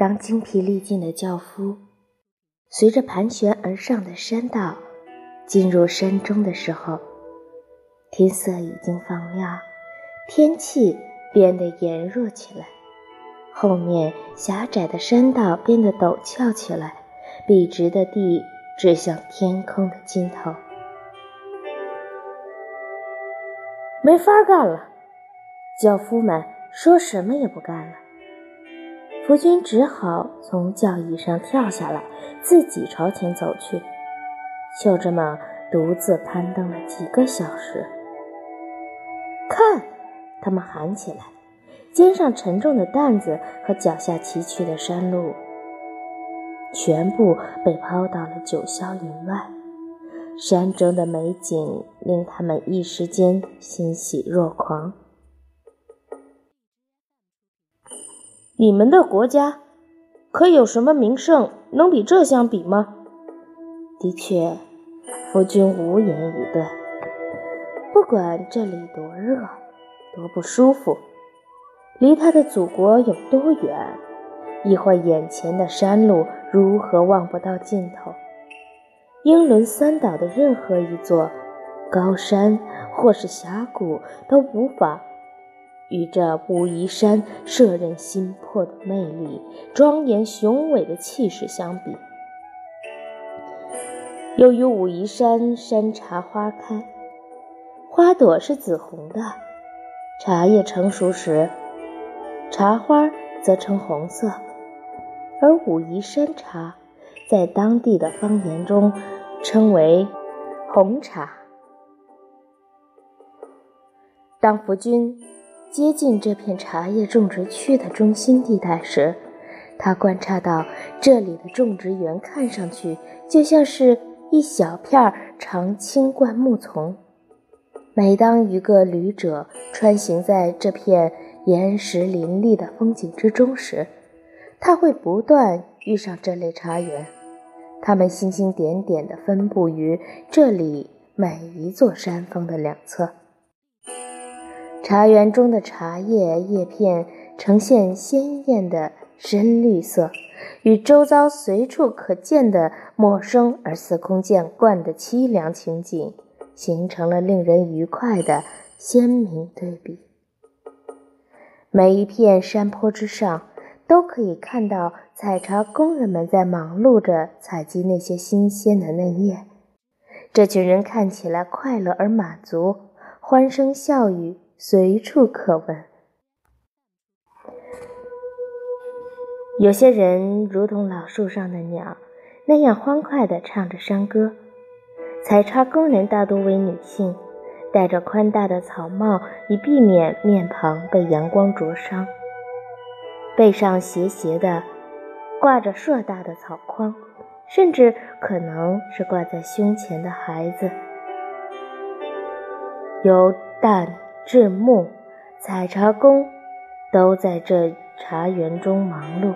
当精疲力尽的轿夫随着盘旋而上的山道进入山中的时候，天色已经放亮，天气变得炎热起来。后面狭窄的山道变得陡峭起来，笔直的地指向天空的尽头。没法干了，轿夫们说什么也不干了。夫君只好从轿椅上跳下来，自己朝前走去。就这么独自攀登了几个小时。看，他们喊起来。肩上沉重的担子和脚下崎岖的山路，全部被抛到了九霄云外。山中的美景令他们一时间欣喜若狂。你们的国家可有什么名胜能比这相比吗？的确，夫君无言以对。不管这里多热，多不舒服。离他的祖国有多远，亦或眼前的山路如何望不到尽头？英伦三岛的任何一座高山或是峡谷都无法与这武夷山摄人心魄的魅力、庄严雄伟的气势相比。由于武夷山山茶花开，花朵是紫红的，茶叶成熟时。茶花则呈红色，而武夷山茶在当地的方言中称为红茶。当福军接近这片茶叶种植区的中心地带时，他观察到这里的种植园看上去就像是一小片长青灌木丛。每当一个旅者穿行在这片，岩石林立的风景之中时，他会不断遇上这类茶园，它们星星点点地分布于这里每一座山峰的两侧。茶园中的茶叶叶片呈现鲜艳的深绿色，与周遭随处可见的陌生而司空见惯的凄凉情景形成了令人愉快的鲜明对比。每一片山坡之上，都可以看到采茶工人们在忙碌着采集那些新鲜的嫩叶。这群人看起来快乐而满足，欢声笑语随处可闻。有些人如同老树上的鸟那样欢快地唱着山歌。采茶工人大多为女性。戴着宽大的草帽，以避免面庞被阳光灼伤。背上斜斜的挂着硕大的草筐，甚至可能是挂在胸前的孩子。由旦至暮，采茶工都在这茶园中忙碌。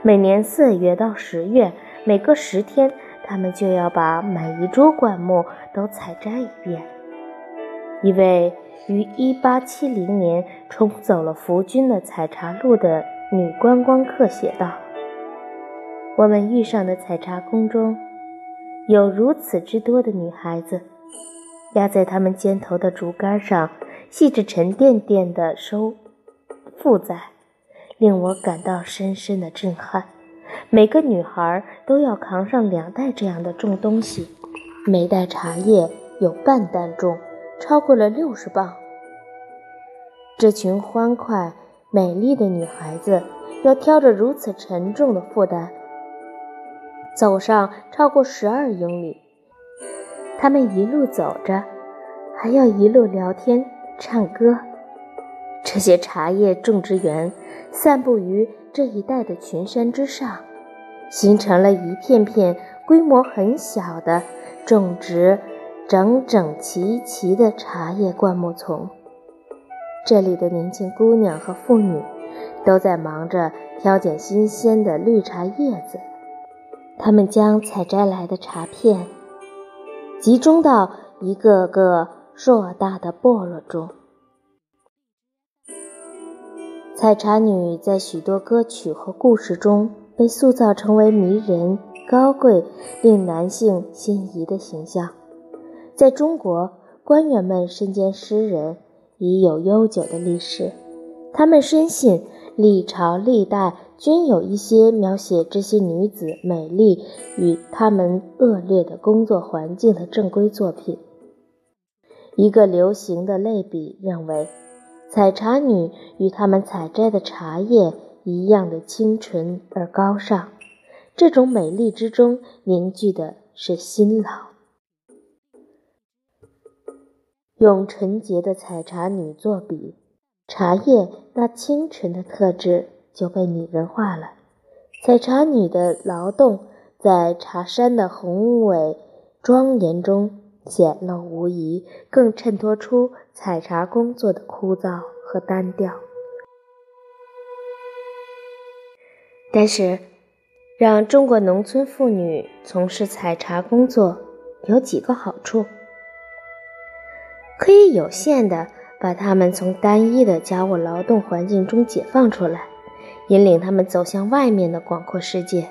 每年四月到十月，每隔十天，他们就要把每一株灌木都采摘一遍。一位于1870年重走了福军的采茶路的女观光客写道：“我们遇上的采茶工中，有如此之多的女孩子，压在他们肩头的竹竿上，细致沉甸甸的收负载，令我感到深深的震撼。每个女孩都要扛上两袋这样的重东西，每袋茶叶有半担重。”超过了六十磅。这群欢快美丽的女孩子要挑着如此沉重的负担，走上超过十二英里。他们一路走着，还要一路聊天、唱歌。这些茶叶种植园散布于这一带的群山之上，形成了一片片规模很小的种植。整整齐齐的茶叶灌木丛，这里的年轻姑娘和妇女都在忙着挑拣新鲜的绿茶叶子。她们将采摘来的茶片集中到一个个硕大的簸箩中。采茶女在许多歌曲和故事中被塑造成为迷人、高贵、令男性心仪的形象。在中国，官员们身兼诗人已有悠久的历史。他们深信，历朝历代均有一些描写这些女子美丽与她们恶劣的工作环境的正规作品。一个流行的类比认为。采茶女与她们采摘的茶叶一样的清纯而高尚，这种美丽之中凝聚的是辛劳。用纯洁的采茶女作比，茶叶那清纯的特质就被拟人化了。采茶女的劳动在茶山的宏伟庄严中。显露无遗，更衬托出采茶工作的枯燥和单调。但是，让中国农村妇女从事采茶工作有几个好处：可以有限的把她们从单一的家务劳动环境中解放出来，引领她们走向外面的广阔世界。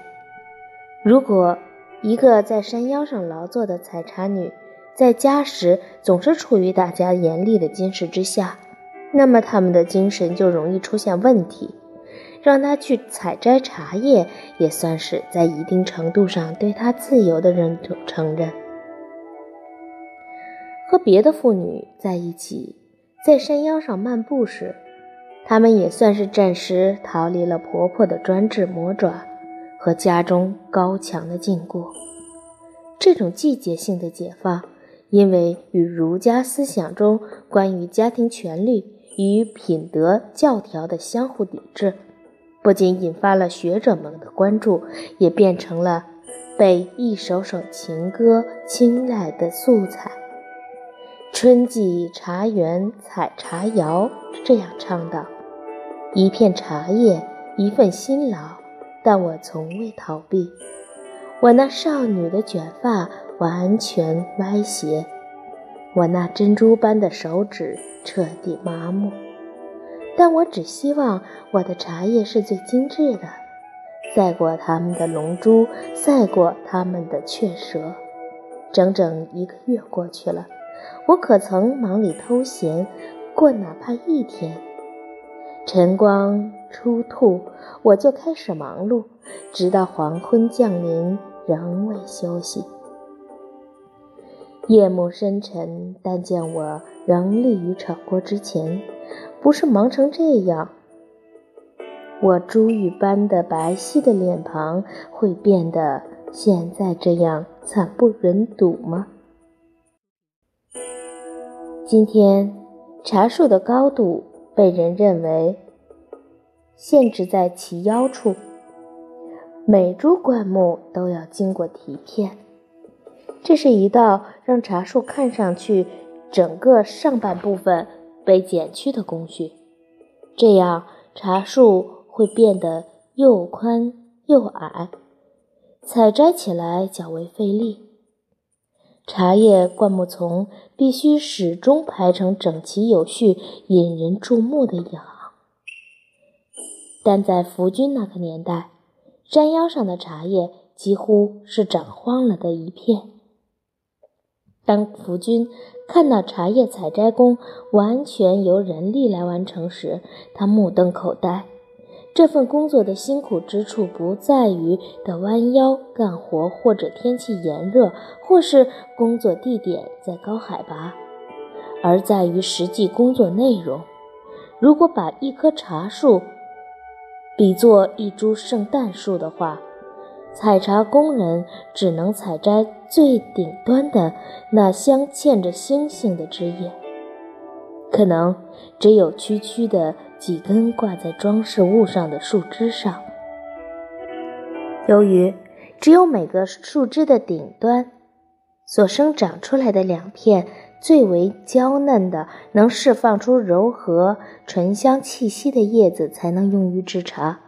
如果一个在山腰上劳作的采茶女，在家时总是处于大家严厉的监视之下，那么他们的精神就容易出现问题。让他去采摘茶叶，也算是在一定程度上对他自由的认承认。和别的妇女在一起，在山腰上漫步时，他们也算是暂时逃离了婆婆的专制魔爪和家中高墙的禁锢。这种季节性的解放。因为与儒家思想中关于家庭权利与品德教条的相互抵制，不仅引发了学者们的关注，也变成了被一首首情歌青睐的素材。春季茶园采茶谣这样唱道：“一片茶叶，一份辛劳，但我从未逃避。我那少女的卷发。”完全歪斜，我那珍珠般的手指彻底麻木。但我只希望我的茶叶是最精致的，赛过他们的龙珠，赛过他们的雀舌。整整一个月过去了，我可曾忙里偷闲过哪怕一天？晨光初吐，我就开始忙碌，直到黄昏降临，仍未休息。夜幕深沉，但见我仍立于炒锅之前。不是忙成这样，我珠玉般的白皙的脸庞会变得现在这样惨不忍睹吗？今天，茶树的高度被人认为限制在其腰处，每株灌木都要经过提片。这是一道让茶树看上去整个上半部分被剪去的工序，这样茶树会变得又宽又矮，采摘起来较为费力。茶叶灌木丛必须始终排成整齐有序、引人注目的一行，但在福军那个年代，山腰上的茶叶几乎是长荒了的一片。当福军看到茶叶采摘工完全由人力来完成时，他目瞪口呆。这份工作的辛苦之处不在于的弯腰干活，或者天气炎热，或是工作地点在高海拔，而在于实际工作内容。如果把一棵茶树比作一株圣诞树的话，采茶工人只能采摘最顶端的那镶嵌着星星的枝叶，可能只有区区的几根挂在装饰物上的树枝上。由于只有每个树枝的顶端所生长出来的两片最为娇嫩的、能释放出柔和醇香气息的叶子，才能用于制茶。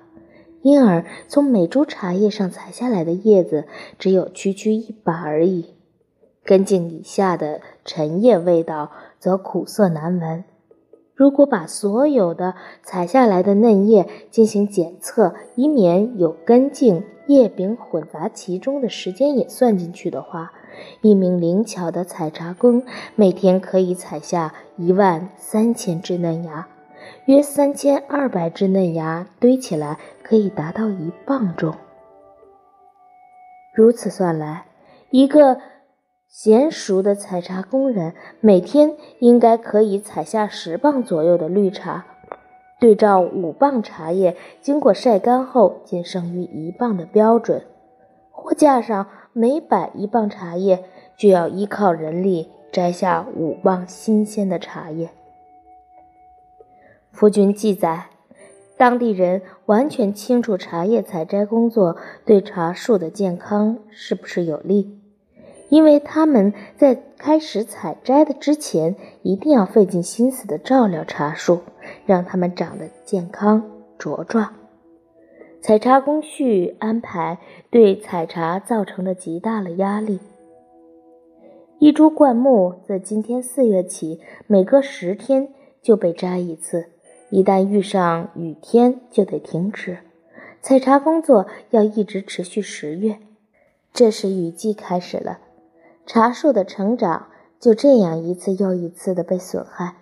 因而，从每株茶叶上采下来的叶子只有区区一把而已，根茎以下的陈叶味道则苦涩难闻。如果把所有的采下来的嫩叶进行检测，以免有根茎、叶柄混杂其中的时间也算进去的话，一名灵巧的采茶工每天可以采下一万三千只嫩芽，约三千二百只嫩芽堆起来可以达到一磅重。如此算来，一个。娴熟的采茶工人每天应该可以采下十磅左右的绿茶，对照五磅茶叶经过晒干后仅剩余一磅的标准，货架上每摆一磅茶叶，就要依靠人力摘下五磅新鲜的茶叶。夫君记载，当地人完全清楚茶叶采摘工作对茶树的健康是不是有利。因为他们在开始采摘的之前，一定要费尽心思的照料茶树，让它们长得健康茁壮。采茶工序安排对采茶造成了极大的压力。一株灌木自今天四月起，每隔十天就被摘一次，一旦遇上雨天就得停止。采茶工作要一直持续十月，这时雨季开始了。茶树的成长就这样一次又一次的被损害，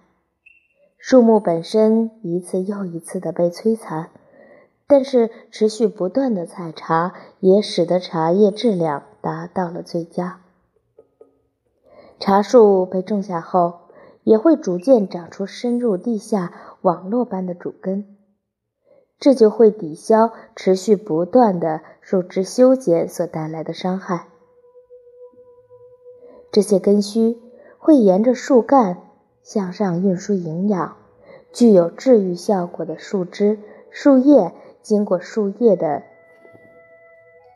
树木本身一次又一次的被摧残，但是持续不断的采茶也使得茶叶质量达到了最佳。茶树被种下后，也会逐渐长出深入地下网络般的主根，这就会抵消持续不断的树枝修剪所带来的伤害。这些根须会沿着树干向上运输营养，具有治愈效果的树枝、树叶经过树叶的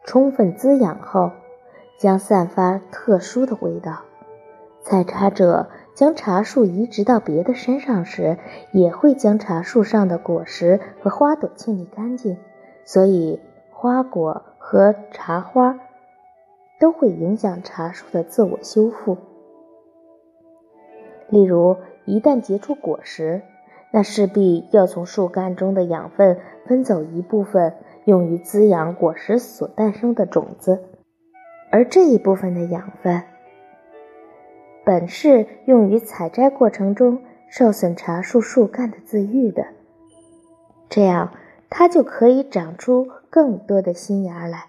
充分滋养后，将散发特殊的味道。采茶者将茶树移植到别的山上时，也会将茶树上的果实和花朵清理干净，所以花果和茶花。都会影响茶树的自我修复。例如，一旦结出果实，那势必要从树干中的养分分走一部分，用于滋养果实所诞生的种子，而这一部分的养分，本是用于采摘过程中受损茶树树干的自愈的，这样它就可以长出更多的新芽来。